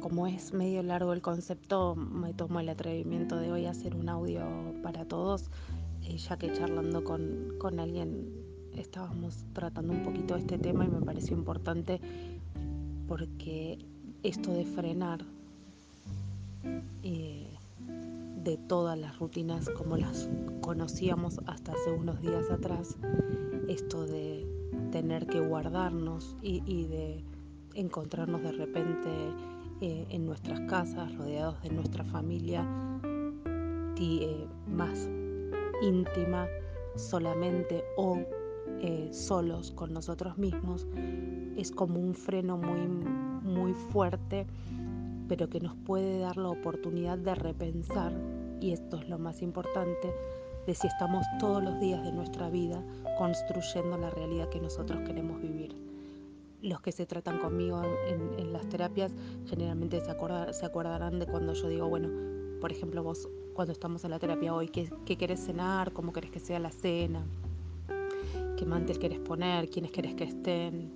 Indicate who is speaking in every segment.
Speaker 1: como es medio largo el concepto, me tomo el atrevimiento de hoy hacer un audio para todos, eh, ya que charlando con, con, alguien estábamos tratando un poquito este tema y me pareció importante porque esto de frenar eh, de todas las rutinas como las conocíamos hasta hace unos días atrás, esto de tener que guardarnos y, de encontrarnos de repente eh, en nuestras casas, rodeados de nuestra familia eh, más íntima solamente o eh, solos con nosotros mismos, es como un freno muy, muy fuerte, pero que nos puede dar la oportunidad de repensar, y esto es lo más importante, de si estamos todos los días de nuestra vida construyendo la realidad que nosotros queremos vivir. Los que se tratan conmigo en, las terapias generalmente se, acordarán de cuando yo digo, bueno, por ejemplo, vos cuando estamos en la terapia hoy, ¿qué, qué querés cenar? ¿Cómo querés que sea la cena? ¿Qué mantel querés poner? ¿Quiénes querés que estén?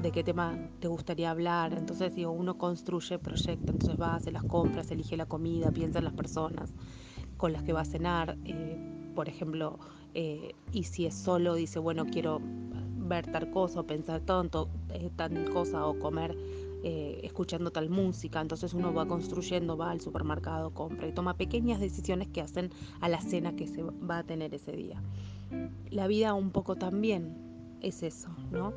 Speaker 1: ¿De qué tema te gustaría hablar? Entonces digo, uno construye, proyecta, entonces va, hace las compras, elige la comida, piensa en las personas con las que va a cenar. Eh, por ejemplo, eh, y si es solo, dice, bueno, quiero ver tal cosa o pensar tanto, eh, tal cosa o comer escuchando tal música. Entonces uno va construyendo, va al supermercado, compra y toma pequeñas decisiones que hacen a la cena que se va a tener ese día. La vida un poco también es eso, ¿no?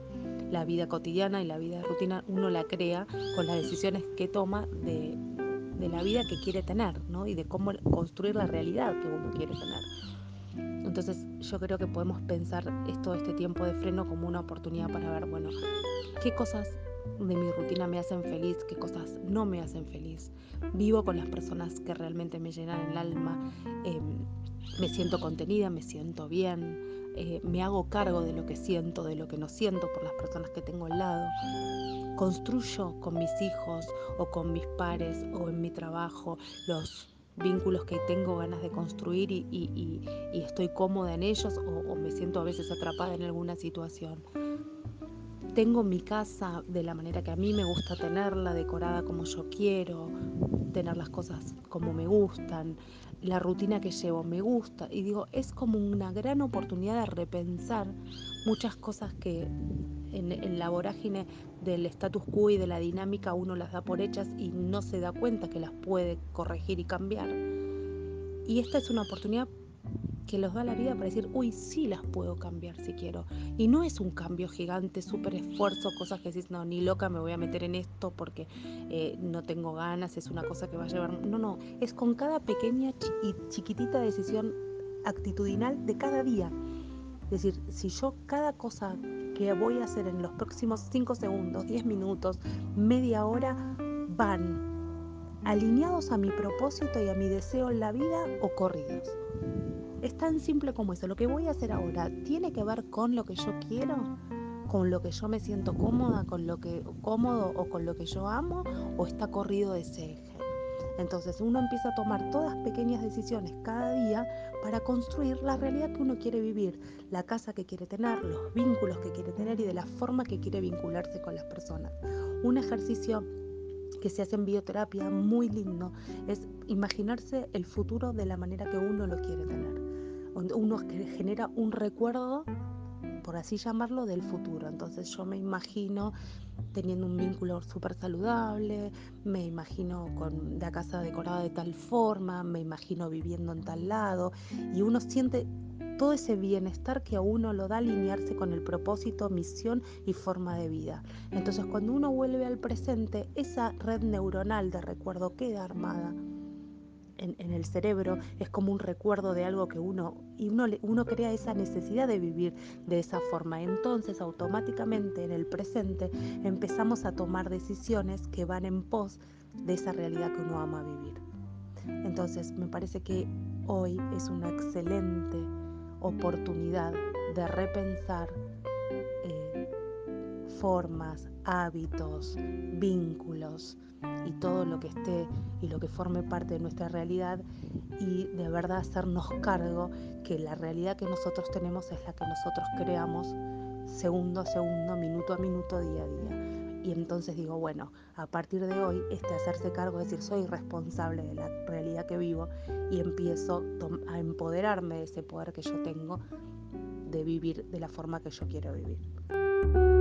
Speaker 1: La vida cotidiana y la vida rutina uno la crea con las decisiones que toma de de la vida que quiere tener, ¿no? Y de cómo construir la realidad que uno quiere tener. Entonces yo creo que podemos pensar esto, este tiempo de freno como una oportunidad para ver, bueno, qué cosas de mi rutina me hacen feliz, qué cosas no me hacen feliz. Vivo con las personas que realmente me llenan el alma, em, me siento contenida, me siento bien, eh, me hago cargo de lo que siento, de lo que no siento por las personas que tengo al lado construyo con mis hijos o con mis pares o en mi trabajo los vínculos que tengo ganas de construir y, estoy cómoda en ellos o, o, me siento a veces atrapada en alguna situación. Tengo mi casa de la manera que a mí me gusta tenerla, decorada como yo quiero, tener las cosas como me gustan, la rutina que llevo me gusta y digo, es como una gran oportunidad de repensar muchas cosas que en, la vorágine del status quo y de la dinámica uno las da por hechas y no se da cuenta que las puede corregir y cambiar. Y esta es una oportunidad que los da la vida para decir, uy, sí las puedo cambiar si quiero. Y no es un cambio gigante, súper esfuerzo, cosas que decís, no, ni loca me voy a meter en esto porque eh, no tengo ganas, es una cosa que va a llevar. No, no, es con cada pequeña y chiquitita decisión actitudinal de cada día. Es decir, si yo cada cosa que voy a hacer en los próximos 5 segundos, 10 minutos, media hora, van alineados a mi propósito y a mi deseo en la vida o corridos. Es tan simple como eso. Lo que voy a hacer ahora tiene que ver con lo que yo quiero, con lo que yo me siento cómoda, con lo que cómodo o con lo que yo amo o está corrido de ese eje. Entonces uno empieza a tomar todas pequeñas decisiones cada día para construir la realidad que uno quiere vivir, la casa que quiere tener, los vínculos que quiere tener y de la forma que quiere vincularse con las personas. Un ejercicio que se hace en bioterapia muy lindo es imaginarse el futuro de la manera que uno lo quiere tener. Uno genera un recuerdo por así llamarlo, del futuro. Entonces yo me imagino teniendo un vínculo súper saludable, me imagino con la casa decorada de tal forma, me imagino viviendo en tal lado y uno siente todo ese bienestar que a uno lo da alinearse con el propósito, misión y forma de vida. Entonces cuando uno vuelve al presente, esa red neuronal de recuerdo queda armada en, el cerebro es como un recuerdo de algo que uno, y uno, uno crea esa necesidad de vivir de esa forma. Entonces automáticamente en el presente empezamos a tomar decisiones que van en pos de esa realidad que uno ama vivir. Entonces me parece que hoy es una excelente oportunidad de repensar eh, formas, hábitos, vínculos, y todo lo que esté y lo que forme parte de nuestra realidad y de verdad hacernos cargo que la realidad que nosotros tenemos es la que nosotros creamos segundo a segundo, minuto a minuto, día a día. Y entonces digo, bueno, a partir de hoy, este hacerse cargo, es decir, soy responsable de la realidad que vivo y empiezo a empoderarme de ese poder que yo tengo de vivir de la forma que yo quiero vivir.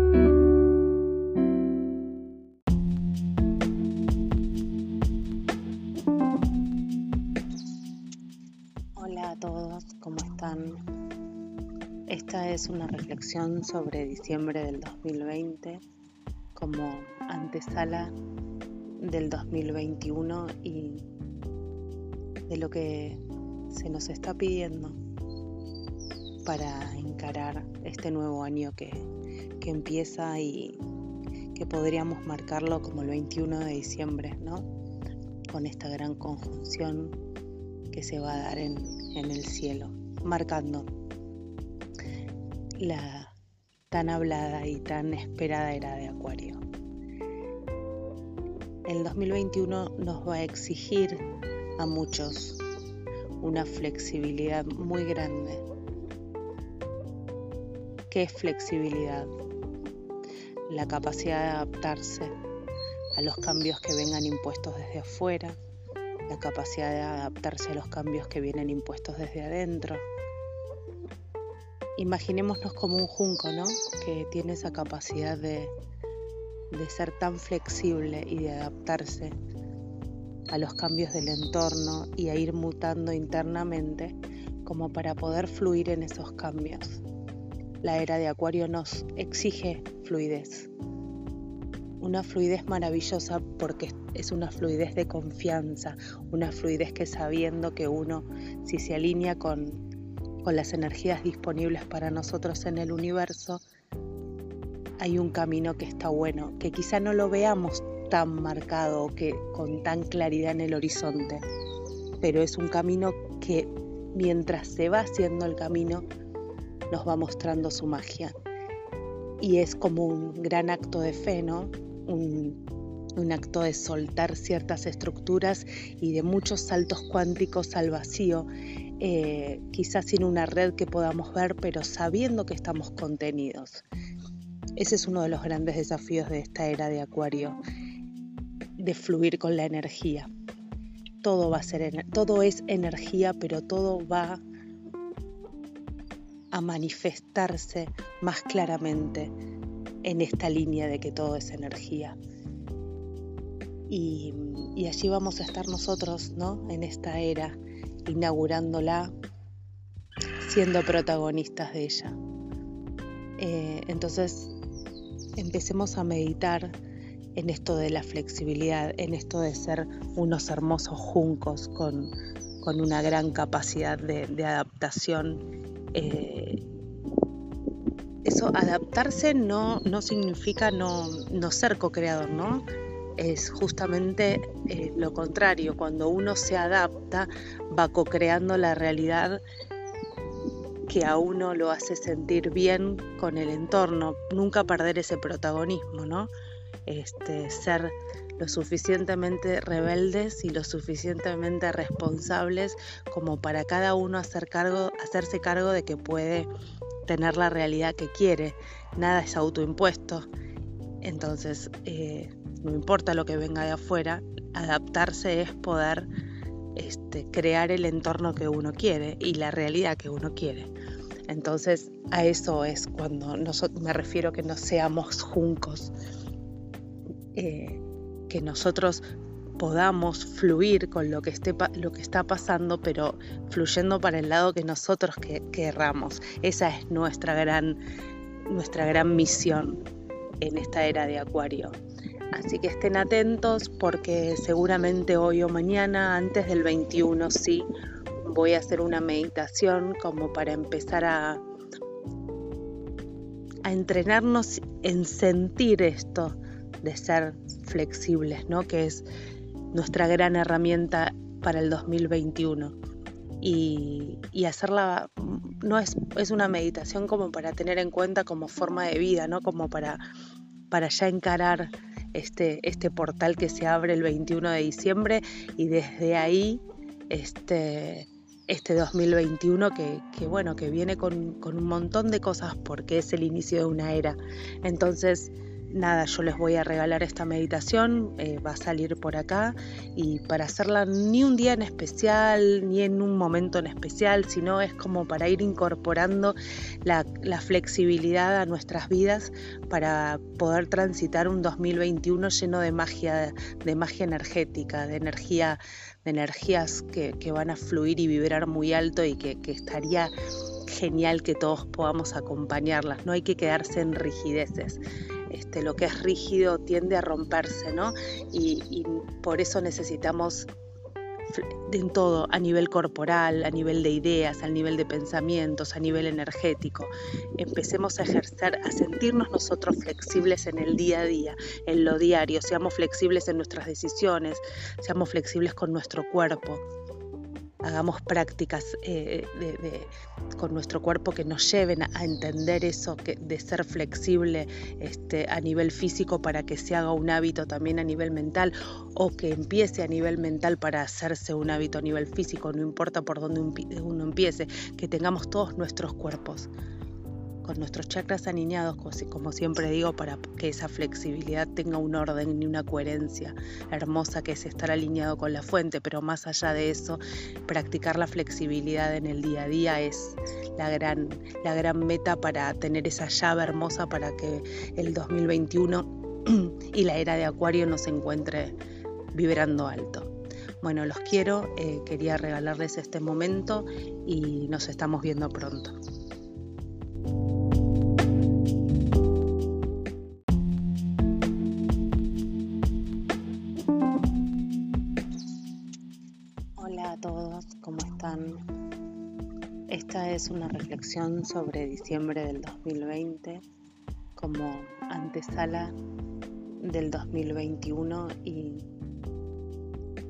Speaker 1: Es una reflexión sobre diciembre del 2020 como antesala del 2021 y de lo que se nos está pidiendo para encarar este nuevo año que, que empieza y que podríamos marcarlo como el 21 de diciembre, ¿no? Con esta gran conjunción que se va a dar en, en el cielo, marcando la tan hablada y tan esperada era de Acuario. El 2021 nos va a exigir a muchos una flexibilidad muy grande. ¿Qué es flexibilidad? La capacidad de adaptarse a los cambios que vengan impuestos desde afuera, la capacidad de adaptarse a los cambios que vienen impuestos desde adentro, imaginémonos como un junco, ¿no? Que tiene esa capacidad de, de ser tan flexible y de adaptarse a los cambios del entorno y a ir mutando internamente como para poder fluir en esos cambios. La era de Acuario nos exige fluidez. Una fluidez maravillosa porque es una fluidez de confianza, una fluidez que sabiendo que uno, si se alinea con con las energías disponibles para nosotros en el universo, hay un camino que está bueno, que quizá no lo veamos tan marcado o que con tan claridad en el horizonte, pero es un camino que mientras se va haciendo el camino nos va mostrando su magia. Y es como un gran acto de fe, ¿no? Un acto de soltar ciertas estructuras y de muchos saltos cuánticos al vacío eh, quizás sin una red que podamos ver, pero sabiendo que estamos contenidos. Ese es uno de los grandes desafíos de esta era de Acuario, de fluir con la energía. Todo va a ser, todo es energía, pero todo va a manifestarse más claramente en esta línea de que todo es energía. Y, y allí vamos a estar nosotros, ¿no? En esta era inaugurándola, siendo protagonistas de ella. Eh, entonces, empecemos a meditar en esto de la flexibilidad, en esto de ser unos hermosos juncos con, una gran capacidad de, adaptación. Eh, eso, adaptarse no, no significa no, no ser co-creador, ¿no? Es justamente eh, lo contrario, cuando uno se adapta va co-creando la realidad que a uno lo hace sentir bien con el entorno, nunca perder ese protagonismo, ¿no? Este, ser lo suficientemente rebeldes y lo suficientemente responsables como para cada uno hacer cargo, hacerse cargo de que puede tener la realidad que quiere. Nada es autoimpuesto. Entonces, eh, no importa lo que venga de afuera, adaptarse es poder este, crear el entorno que uno quiere y la realidad que uno quiere. Entonces a eso es cuando me refiero que no seamos juncos, eh, que nosotros podamos fluir con lo que, esté, lo que está pasando, pero fluyendo para el lado que nosotros querramos. Esa es nuestra gran, nuestra gran misión en esta era de Acuario. Así que estén atentos porque seguramente hoy o mañana, antes del 21, sí, voy a hacer una meditación como para empezar a, a entrenarnos en sentir esto de ser flexibles, ¿no? Que es nuestra gran herramienta para el 2021. Y, y, hacerla no es, es, una meditación como para tener en cuenta como forma de vida, ¿no? Como para, para ya encarar este, este portal que se abre el 21 de diciembre y desde ahí este, este 2021 que, que, bueno, que viene con, con, un montón de cosas porque es el inicio de una era. Entonces, nada, yo les voy a regalar esta meditación, eh, va a salir por acá y para hacerla ni un día en especial, ni en un momento en especial, sino es como para ir incorporando la, flexibilidad a nuestras vidas para poder transitar un 2021 lleno de magia, de magia energética, de energía, de energías que, van a fluir y vibrar muy alto y que, que estaría genial que todos podamos acompañarlas, no hay que quedarse en rigideces. Este, lo que es rígido tiende a romperse, ¿no? Y, por eso necesitamos en todo, a nivel corporal, a nivel de ideas, a nivel de pensamientos, a nivel energético. Empecemos a ejercer, a sentirnos nosotros flexibles en el día a día, en lo diario, seamos flexibles en nuestras decisiones, seamos flexibles con nuestro cuerpo hagamos prácticas eh, con nuestro cuerpo que nos lleven a, entender eso, que, de ser flexible este, a nivel físico para que se haga un hábito también a nivel mental o que empiece a nivel mental para hacerse un hábito a nivel físico, no importa por dónde uno empiece, que tengamos todos nuestros cuerpos con nuestros chakras alineados, como siempre digo, para que esa flexibilidad tenga un orden y una coherencia hermosa que es estar alineado con la fuente, pero más allá de eso, practicar la flexibilidad en el día a día es la gran, la gran meta para tener esa llave hermosa para que el 2021 y la era de Acuario nos encuentre vibrando alto. Bueno, los quiero, eh, quería regalarles este momento y nos estamos viendo pronto. Es una reflexión sobre diciembre del 2020 como antesala del 2021 y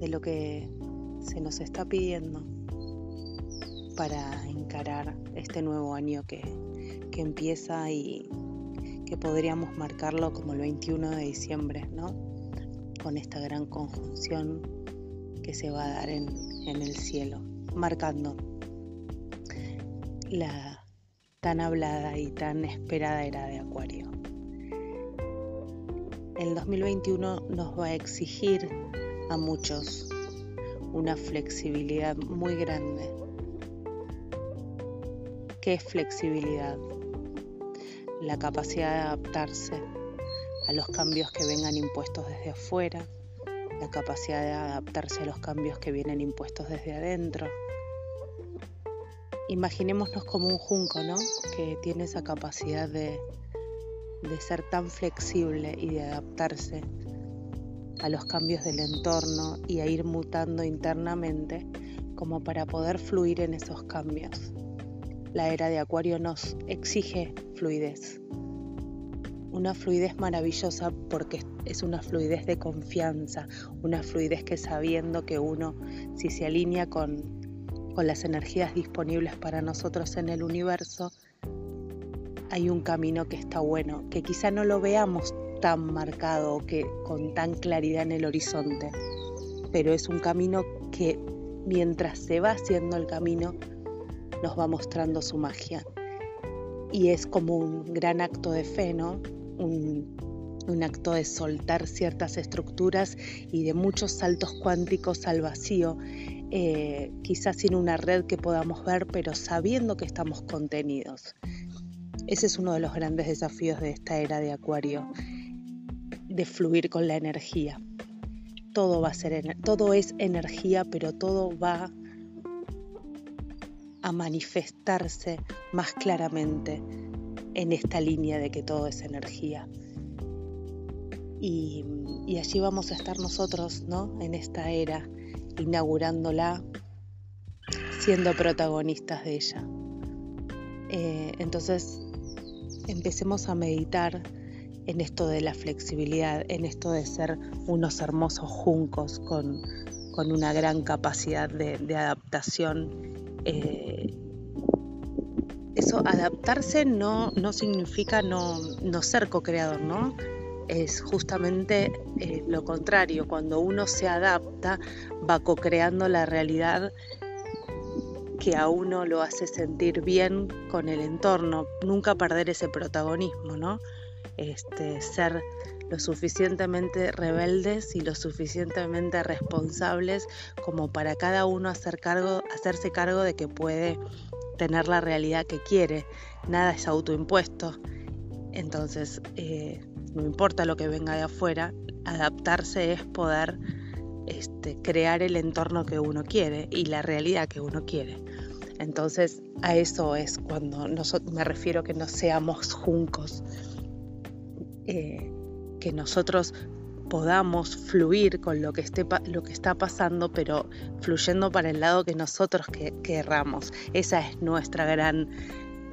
Speaker 1: de lo que se nos está pidiendo para encarar este nuevo año que, que empieza y que podríamos marcarlo como el 21 de diciembre, ¿no? Con esta gran conjunción que se va a dar en, en el cielo, marcando la tan hablada y tan esperada era de Acuario. El 2021 nos va a exigir a muchos una flexibilidad muy grande. ¿Qué es flexibilidad? la capacidad de adaptarse a los cambios que vengan impuestos desde afuera, la capacidad de adaptarse a los cambios que vienen impuestos desde adentro. Imaginémonos como un junco, ¿no? Que tiene esa capacidad de, de ser tan flexible y de adaptarse a los cambios del entorno y a ir mutando internamente como para poder fluir en esos cambios. La era de Acuario nos exige fluidez. Una fluidez maravillosa porque es una fluidez de confianza, una fluidez que sabiendo que uno, si se alinea con, con las energías disponibles para nosotros en el universo, hay un camino que está bueno, que quizá no lo veamos tan marcado o que con tan claridad en el horizonte, pero es un camino que mientras se va haciendo el camino, nos va mostrando su magia. Y es como un gran acto de fe, ¿no? Un, acto de soltar ciertas estructuras y de muchos saltos cuánticos al vacío, eh, quizás sin una red que podamos ver, pero sabiendo que estamos contenidos. Ese es uno de los grandes desafíos de esta era de Acuario, de fluir con la energía. Todo va a ser, todo es energía, pero todo va a manifestarse más claramente en esta línea de que todo es energía. Y, allí vamos a estar nosotros, ¿no? En esta era, inaugurándola, siendo protagonistas de ella. Eh, entonces, empecemos a meditar en esto de la flexibilidad, en esto de ser unos hermosos juncos con, una gran capacidad de, de adaptación eh, eso, adaptarse no, no significa no, no ser co-creador, ¿no? Es justamente eh, lo contrario, cuando uno se adapta va co-creando la realidad que a uno lo hace sentir bien con el entorno, nunca perder ese protagonismo, ¿no? este, ser lo suficientemente rebeldes y lo suficientemente responsables como para cada uno hacer cargo, hacerse cargo de que puede tener la realidad que quiere. Nada es autoimpuesto. Entonces, eh, no importa lo que venga de afuera, adaptarse es poder este, crear el entorno que uno quiere y la realidad que uno quiere. Entonces, a eso es cuando me refiero que no seamos juncos, eh, que nosotros podamos fluir con lo que, esté, lo que está pasando, pero fluyendo para el lado que nosotros querramos. Esa es nuestra gran,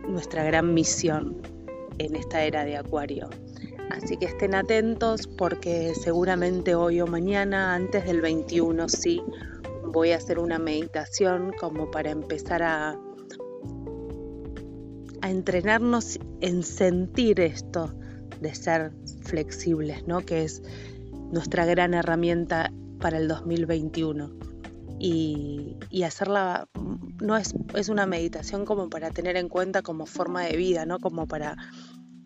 Speaker 1: nuestra gran misión en esta era de Acuario. Así que estén atentos porque seguramente hoy o mañana, antes del 21, sí, voy a hacer una meditación como para empezar a, a entrenarnos en sentir esto de ser flexibles, ¿no? Que es nuestra gran herramienta para el 2021. Y, y, hacerla no es, es, una meditación como para tener en cuenta como forma de vida, ¿no? Como para,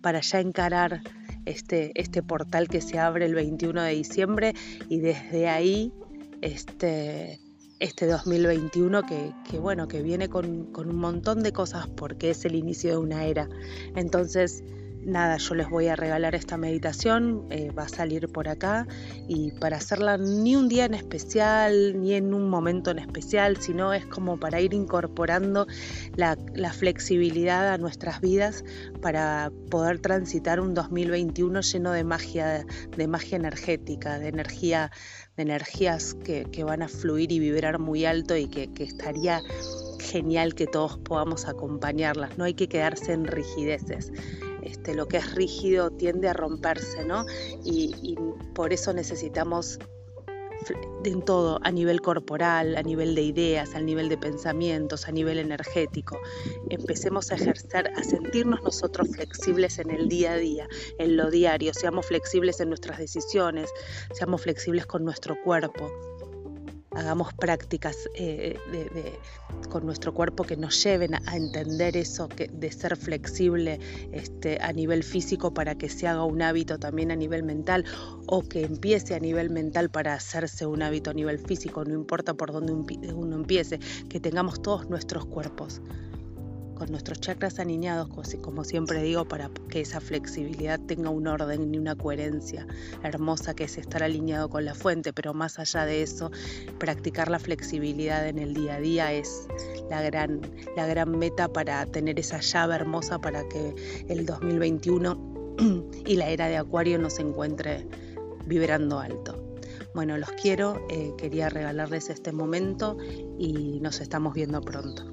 Speaker 1: para ya encarar este, este portal que se abre el 21 de diciembre y desde ahí este, este 2021 que, que, bueno, que viene con, con un montón de cosas porque es el inicio de una era. Entonces, nada, yo les voy a regalar esta meditación, eh, va a salir por acá y para hacerla ni un día en especial, ni en un momento en especial, sino es como para ir incorporando la, flexibilidad a nuestras vidas para poder transitar un 2021 lleno de magia, de magia energética, de energía de energías que, van a fluir y vibrar muy alto y que, que estaría genial que todos podamos acompañarlas, no hay que quedarse en rigideces. Este, lo que es rígido tiende a romperse, ¿no? Y, por eso necesitamos en todo, a nivel corporal, a nivel de ideas, a nivel de pensamientos, a nivel energético. Empecemos a ejercer, a sentirnos nosotros flexibles en el día a día, en lo diario, seamos flexibles en nuestras decisiones, seamos flexibles con nuestro cuerpo hagamos prácticas eh, con nuestro cuerpo que nos lleven a, entender eso, que, de ser flexible este, a nivel físico para que se haga un hábito también a nivel mental o que empiece a nivel mental para hacerse un hábito a nivel físico, no importa por dónde uno empiece, que tengamos todos nuestros cuerpos nuestros chakras alineados, como siempre digo, para que esa flexibilidad tenga un orden y una coherencia hermosa que es estar alineado con la fuente, pero más allá de eso, practicar la flexibilidad en el día a día es la gran, la gran meta para tener esa llave hermosa para que el 2021 y la era de Acuario nos encuentre vibrando alto. Bueno, los quiero, eh, quería regalarles este momento y nos estamos viendo pronto.